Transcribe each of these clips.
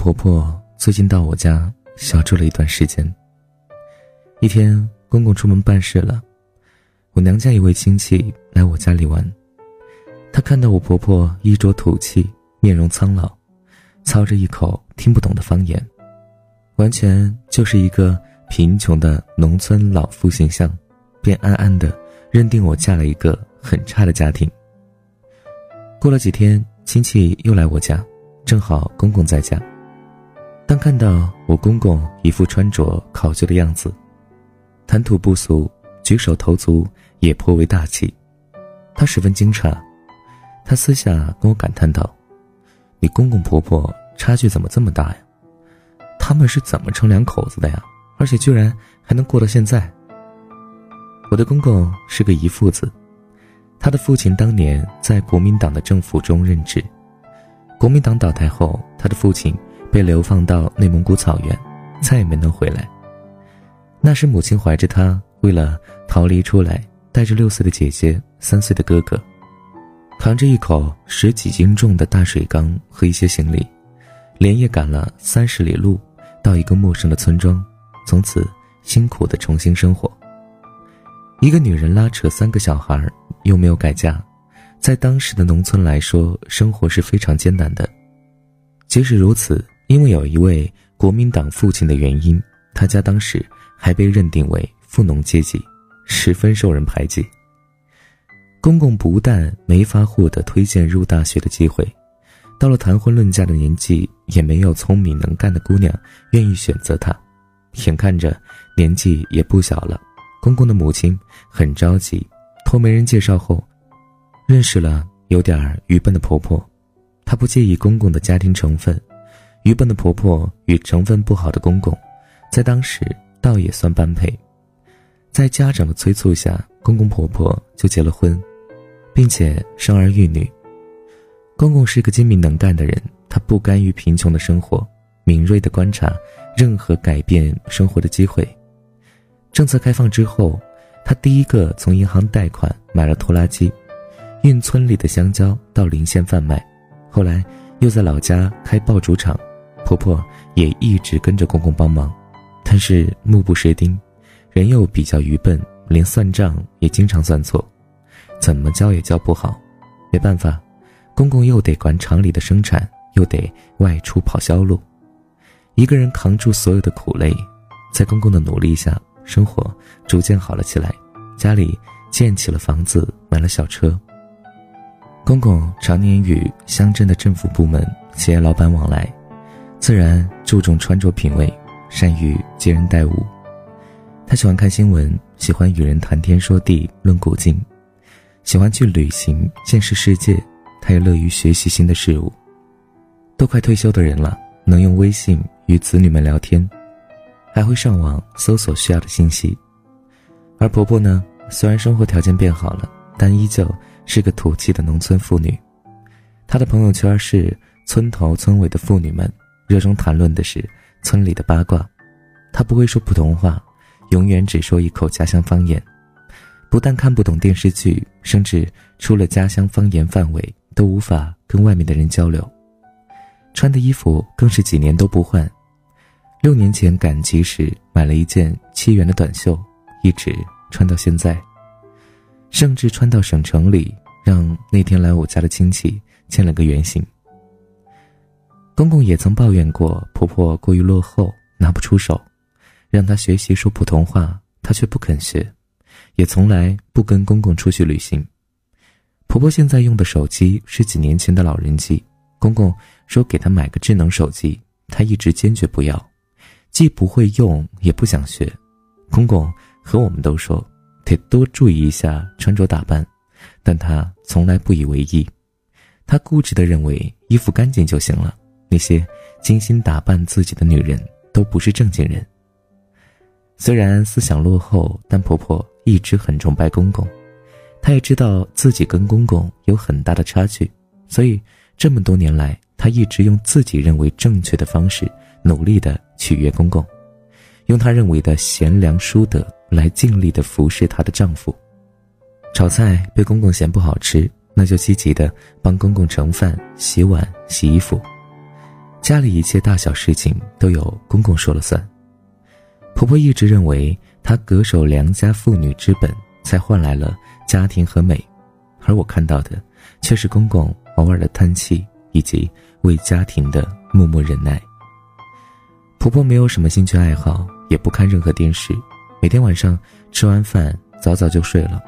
婆婆最近到我家小住了一段时间。一天，公公出门办事了，我娘家一位亲戚来我家里玩。他看到我婆婆衣着土气，面容苍老，操着一口听不懂的方言，完全就是一个贫穷的农村老妇形象，便暗暗的认定我嫁了一个很差的家庭。过了几天，亲戚又来我家，正好公公在家。当看到我公公一副穿着考究的样子，谈吐不俗，举手投足也颇为大气，他十分惊诧。他私下跟我感叹道：“你公公婆婆差距怎么这么大呀？他们是怎么成两口子的呀？而且居然还能过到现在。”我的公公是个遗腹子，他的父亲当年在国民党的政府中任职，国民党倒台后，他的父亲被流放到内蒙古草原，再也没能回来。那时母亲怀着他，为了逃离出来，带着六岁的姐姐、三岁的哥哥。扛着一口十几斤重的大水缸和一些行李，连夜赶了三十里路，到一个陌生的村庄，从此辛苦的重新生活。一个女人拉扯三个小孩，又没有改嫁，在当时的农村来说，生活是非常艰难的。即使如此，因为有一位国民党父亲的原因，他家当时还被认定为富农阶级，十分受人排挤。公公不但没法获得推荐入大学的机会，到了谈婚论嫁的年纪，也没有聪明能干的姑娘愿意选择他。眼看着年纪也不小了，公公的母亲很着急，托媒人介绍后，认识了有点愚笨的婆婆。她不介意公公的家庭成分，愚笨的婆婆与成分不好的公公，在当时倒也算般配。在家长的催促下，公公婆婆就结了婚。并且生儿育女。公公是个精明能干的人，他不甘于贫穷的生活，敏锐地观察任何改变生活的机会。政策开放之后，他第一个从银行贷款买了拖拉机，运村里的香蕉到邻县贩卖。后来又在老家开爆竹厂，婆婆也一直跟着公公帮忙，但是目不识丁，人又比较愚笨，连算账也经常算错。怎么教也教不好，没办法，公公又得管厂里的生产，又得外出跑销路，一个人扛住所有的苦累，在公公的努力下，生活逐渐好了起来，家里建起了房子，买了小车。公公常年与乡镇的政府部门、企业老板往来，自然注重穿着品味，善于接人待物。他喜欢看新闻，喜欢与人谈天说地，论古今。喜欢去旅行，见识世界，他也乐于学习新的事物。都快退休的人了，能用微信与子女们聊天，还会上网搜索需要的信息。而婆婆呢，虽然生活条件变好了，但依旧是个土气的农村妇女。她的朋友圈是村头村尾的妇女们，热衷谈论的是村里的八卦。他不会说普通话，永远只说一口家乡方言。不但看不懂电视剧，甚至出了家乡方言范围都无法跟外面的人交流。穿的衣服更是几年都不换。六年前赶集时买了一件七元的短袖，一直穿到现在，甚至穿到省城里，让那天来我家的亲戚见了个原形。公公也曾抱怨过婆婆过于落后，拿不出手，让她学习说普通话，她却不肯学。也从来不跟公公出去旅行。婆婆现在用的手机是几年前的老人机，公公说给她买个智能手机，她一直坚决不要，既不会用也不想学。公公和我们都说得多注意一下穿着打扮，但她从来不以为意。她固执地认为衣服干净就行了，那些精心打扮自己的女人都不是正经人。虽然思想落后，但婆婆一直很崇拜公公。她也知道自己跟公公有很大的差距，所以这么多年来，她一直用自己认为正确的方式，努力的取悦公公，用她认为的贤良淑德来尽力的服侍她的丈夫。炒菜被公公嫌不好吃，那就积极的帮公公盛饭、洗碗、洗衣服。家里一切大小事情都由公公说了算。婆婆一直认为她恪守良家妇女之本，才换来了家庭和美，而我看到的却是公公偶尔的叹气以及为家庭的默默忍耐。婆婆没有什么兴趣爱好，也不看任何电视，每天晚上吃完饭早早就睡了。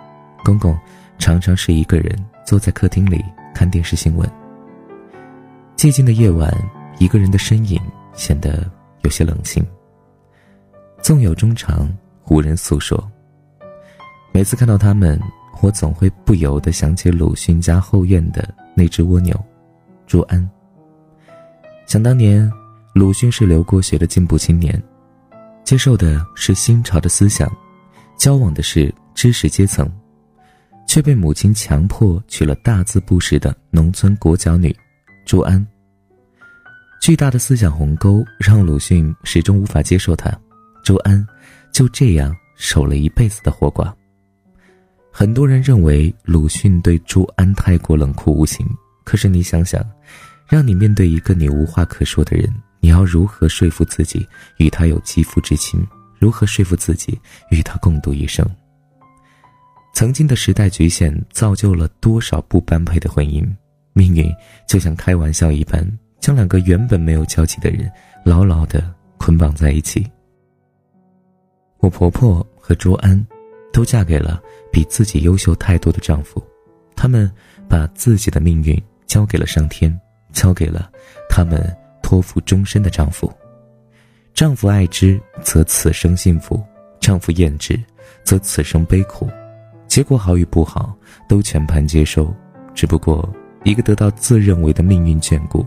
公公常常是一个人坐在客厅里看电视新闻。寂静的夜晚，一个人的身影显得有些冷清。纵有衷肠，无人诉说。每次看到他们，我总会不由得想起鲁迅家后院的那只蜗牛，朱安。想当年，鲁迅是留过学的进步青年，接受的是新潮的思想，交往的是知识阶层，却被母亲强迫娶了大字不识的农村裹脚女，朱安。巨大的思想鸿沟让鲁迅始终无法接受他。周安就这样守了一辈子的活寡。很多人认为鲁迅对朱安太过冷酷无情，可是你想想，让你面对一个你无话可说的人，你要如何说服自己与他有肌肤之亲？如何说服自己与他共度一生？曾经的时代局限造就了多少不般配的婚姻？命运就像开玩笑一般。将两个原本没有交集的人牢牢的捆绑在一起。我婆婆和卓安，都嫁给了比自己优秀太多的丈夫，他们把自己的命运交给了上天，交给了他们托付终身的丈夫。丈夫爱之，则此生幸福；丈夫厌之，则此生悲苦。结果好与不好，都全盘接收。只不过一个得到自认为的命运眷顾。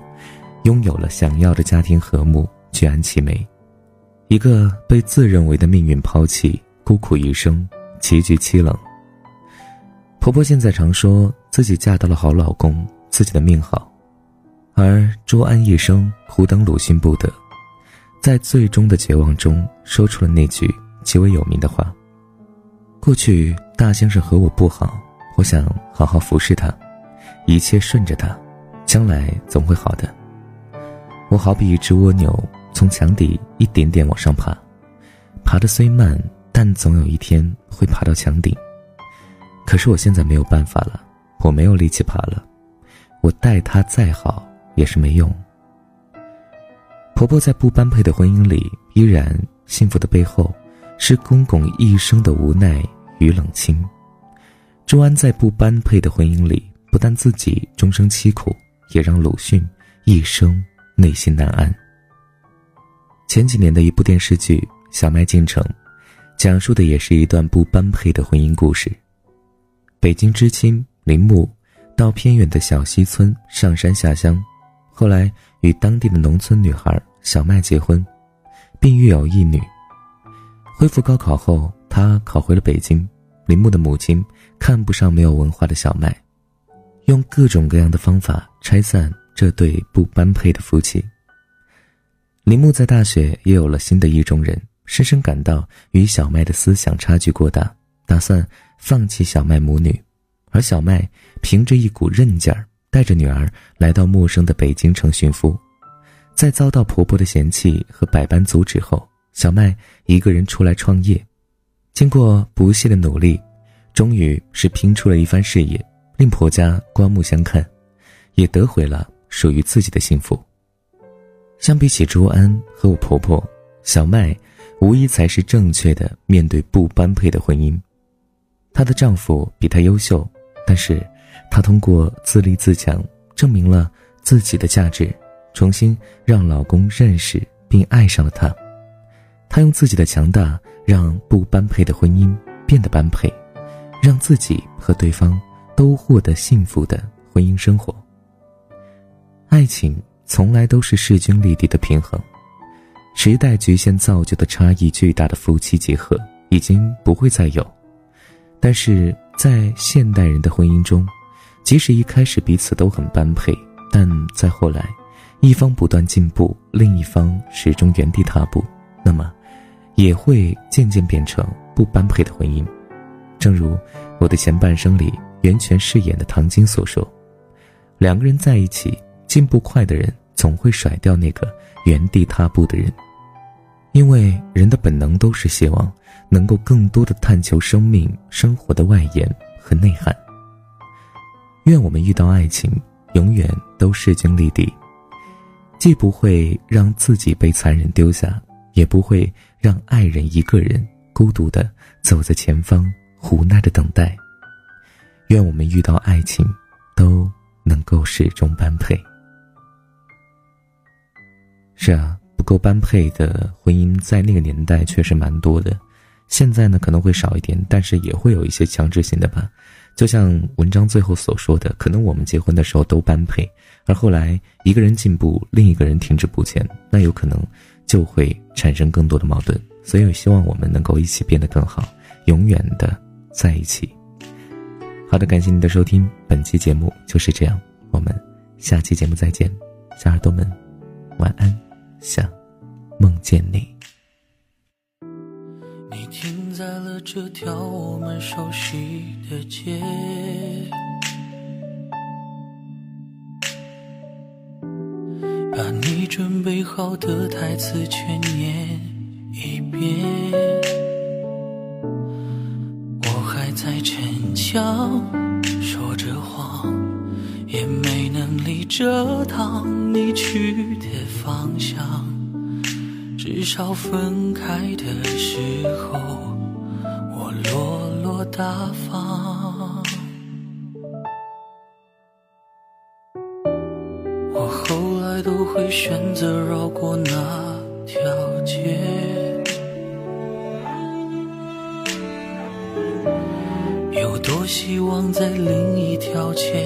拥有了想要的家庭和睦，居安其美；一个被自认为的命运抛弃，孤苦一生，结局凄冷。婆婆现在常说自己嫁到了好老公，自己的命好，而周安一生苦等鲁迅不得，在最终的绝望中说出了那句极为有名的话：“过去大先生和我不好，我想好好服侍他，一切顺着他，将来总会好的。”我好比一只蜗牛，从墙底一点点往上爬，爬的虽慢，但总有一天会爬到墙顶。可是我现在没有办法了，我没有力气爬了，我待他再好也是没用。婆婆在不般配的婚姻里依然幸福的背后，是公公一生的无奈与冷清。周安在不般配的婚姻里，不但自己终生凄苦，也让鲁迅一生。内心难安。前几年的一部电视剧《小麦进城》，讲述的也是一段不般配的婚姻故事。北京知青林木到偏远的小溪村上山下乡，后来与当地的农村女孩小麦结婚，并育有一女。恢复高考后，他考回了北京。林木的母亲看不上没有文化的小麦，用各种各样的方法拆散。这对不般配的夫妻。林木在大学也有了新的意中人，深深感到与小麦的思想差距过大，打算放弃小麦母女。而小麦凭着一股韧劲儿，带着女儿来到陌生的北京城寻夫。在遭到婆婆的嫌弃和百般阻止后，小麦一个人出来创业。经过不懈的努力，终于是拼出了一番事业，令婆家刮目相看，也得回了。属于自己的幸福。相比起朱安和我婆婆，小麦无疑才是正确的面对不般配的婚姻。她的丈夫比她优秀，但是她通过自立自强证明了自己的价值，重新让老公认识并爱上了她。她用自己的强大让不般配的婚姻变得般配，让自己和对方都获得幸福的婚姻生活。爱情从来都是势均力敌的平衡，时代局限造就的差异巨大的夫妻结合已经不会再有。但是在现代人的婚姻中，即使一开始彼此都很般配，但在后来，一方不断进步，另一方始终原地踏步，那么也会渐渐变成不般配的婚姻。正如我的前半生里袁泉饰演的唐晶所说：“两个人在一起。”进步快的人总会甩掉那个原地踏步的人，因为人的本能都是希望能够更多的探求生命生活的外延和内涵。愿我们遇到爱情，永远都势均力敌，既不会让自己被残忍丢下，也不会让爱人一个人孤独的走在前方，无奈的等待。愿我们遇到爱情，都能够始终般配。是啊，不够般配的婚姻在那个年代确实蛮多的，现在呢可能会少一点，但是也会有一些强制性的吧。就像文章最后所说的，可能我们结婚的时候都般配，而后来一个人进步，另一个人停滞不前，那有可能就会产生更多的矛盾。所以，希望我们能够一起变得更好，永远的在一起。好的，感谢您的收听，本期节目就是这样，我们下期节目再见，小耳朵们晚安，想梦见你。你停在了这条我们熟悉的街，把你准备好的台词全念一遍。我还在逞强，没能力遮挡你去的方向。至少分开的时候我。落落大方，我后来都会选择绕过那条街，有多希望在另一条街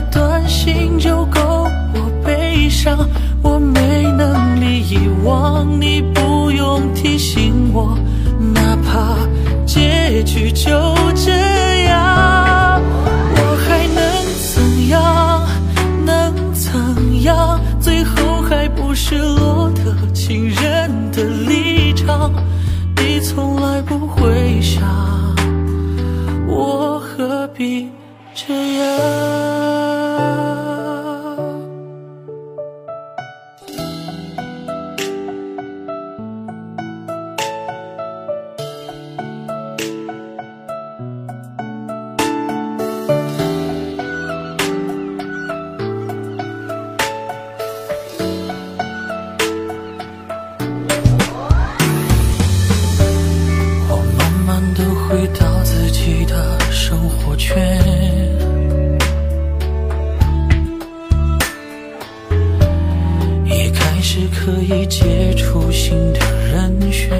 可以接触新的人选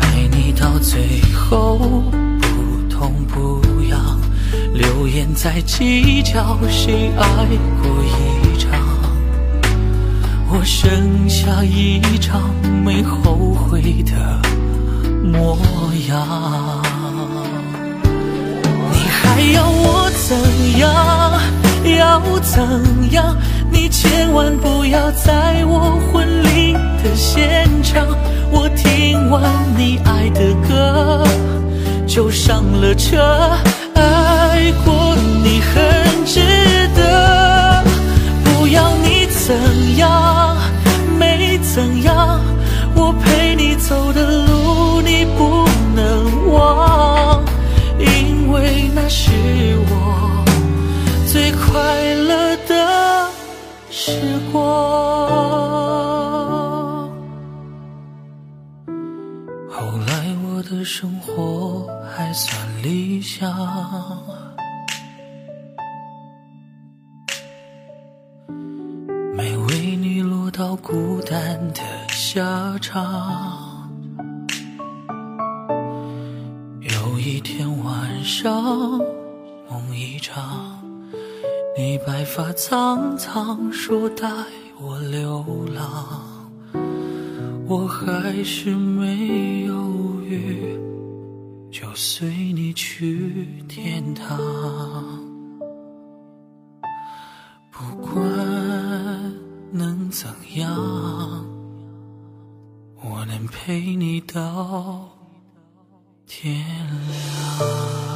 爱你到最后不痛不痒留言在计较谁爱过一场我剩下一张没后悔的模样。你还要我怎样？要怎样？你千万不要在我婚礼的现场，我听完你爱的歌就上了车。爱过你很值得，不要你怎样，最快乐的时光。后来我的生活还算理想，没为你落到孤单的下场。有一天晚上，梦一场，你白发苍苍，说带我流浪，我还是没犹豫，就随你去天堂。不管能怎样，我能陪你到天亮。